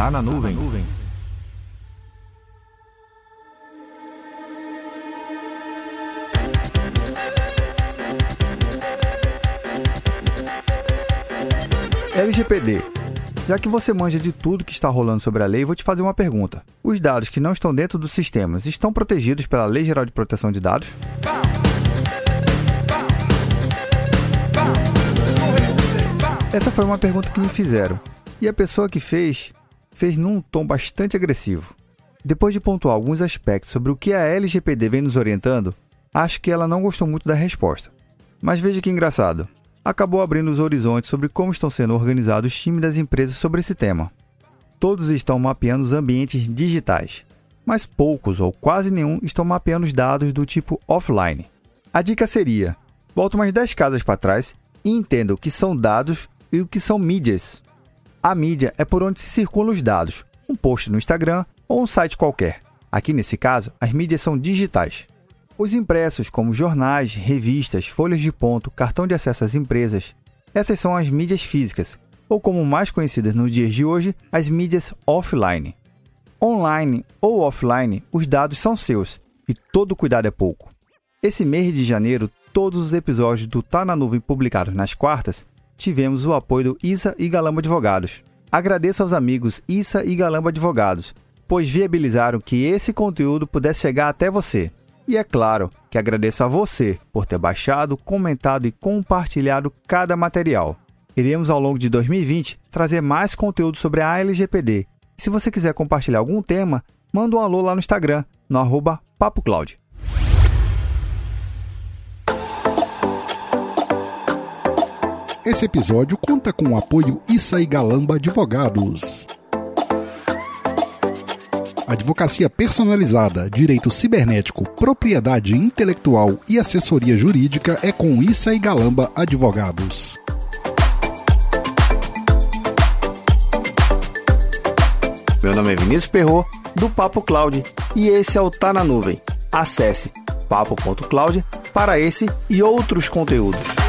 Tá na nuvem. LGPD. Já que você manja de tudo que está rolando sobre a lei, vou te fazer uma pergunta. Os dados que não estão dentro dos sistemas estão protegidos pela Lei Geral de Proteção de Dados? Essa foi uma pergunta que me fizeram. E a pessoa que fez, fez num tom bastante agressivo. Depois de pontuar alguns aspectos sobre o que a LGPD vem nos orientando, acho que ela não gostou muito da resposta. Mas veja que engraçado acabou abrindo os horizontes sobre como estão sendo organizados os times das empresas sobre esse tema. Todos estão mapeando os ambientes digitais, mas poucos ou quase nenhum estão mapeando os dados do tipo offline. A dica seria: volte umas 10 casas para trás e entenda o que são dados e o que são mídias. A mídia é por onde se circulam os dados, um post no Instagram ou um site qualquer. Aqui nesse caso, as mídias são digitais. Os impressos, como jornais, revistas, folhas de ponto, cartão de acesso às empresas, essas são as mídias físicas, ou como mais conhecidas nos dias de hoje, as mídias offline. Online ou offline, os dados são seus e todo cuidado é pouco. Esse mês de janeiro, todos os episódios do Tá na Nuvem publicados nas quartas, tivemos o apoio do Issa e Galamba Advogados. Agradeço aos amigos Issa e Galamba Advogados, pois viabilizaram que esse conteúdo pudesse chegar até você. E é claro que agradeço a você por ter baixado, comentado e compartilhado cada material. Iremos ao longo de 2020 trazer mais conteúdo sobre a LGPD. Se você quiser compartilhar algum tema, manda um alô lá no Instagram, no arroba PapoCloud. Esse episódio conta com o apoio Issa e Galamba Advogados. Advocacia personalizada, direito cibernético, propriedade intelectual e assessoria jurídica é com Issa e Galamba Advogados. Meu nome é Vinícius Perro do Papo Cloud, e esse é o Tá na Nuvem. Acesse papo.cloud para esse e outros conteúdos.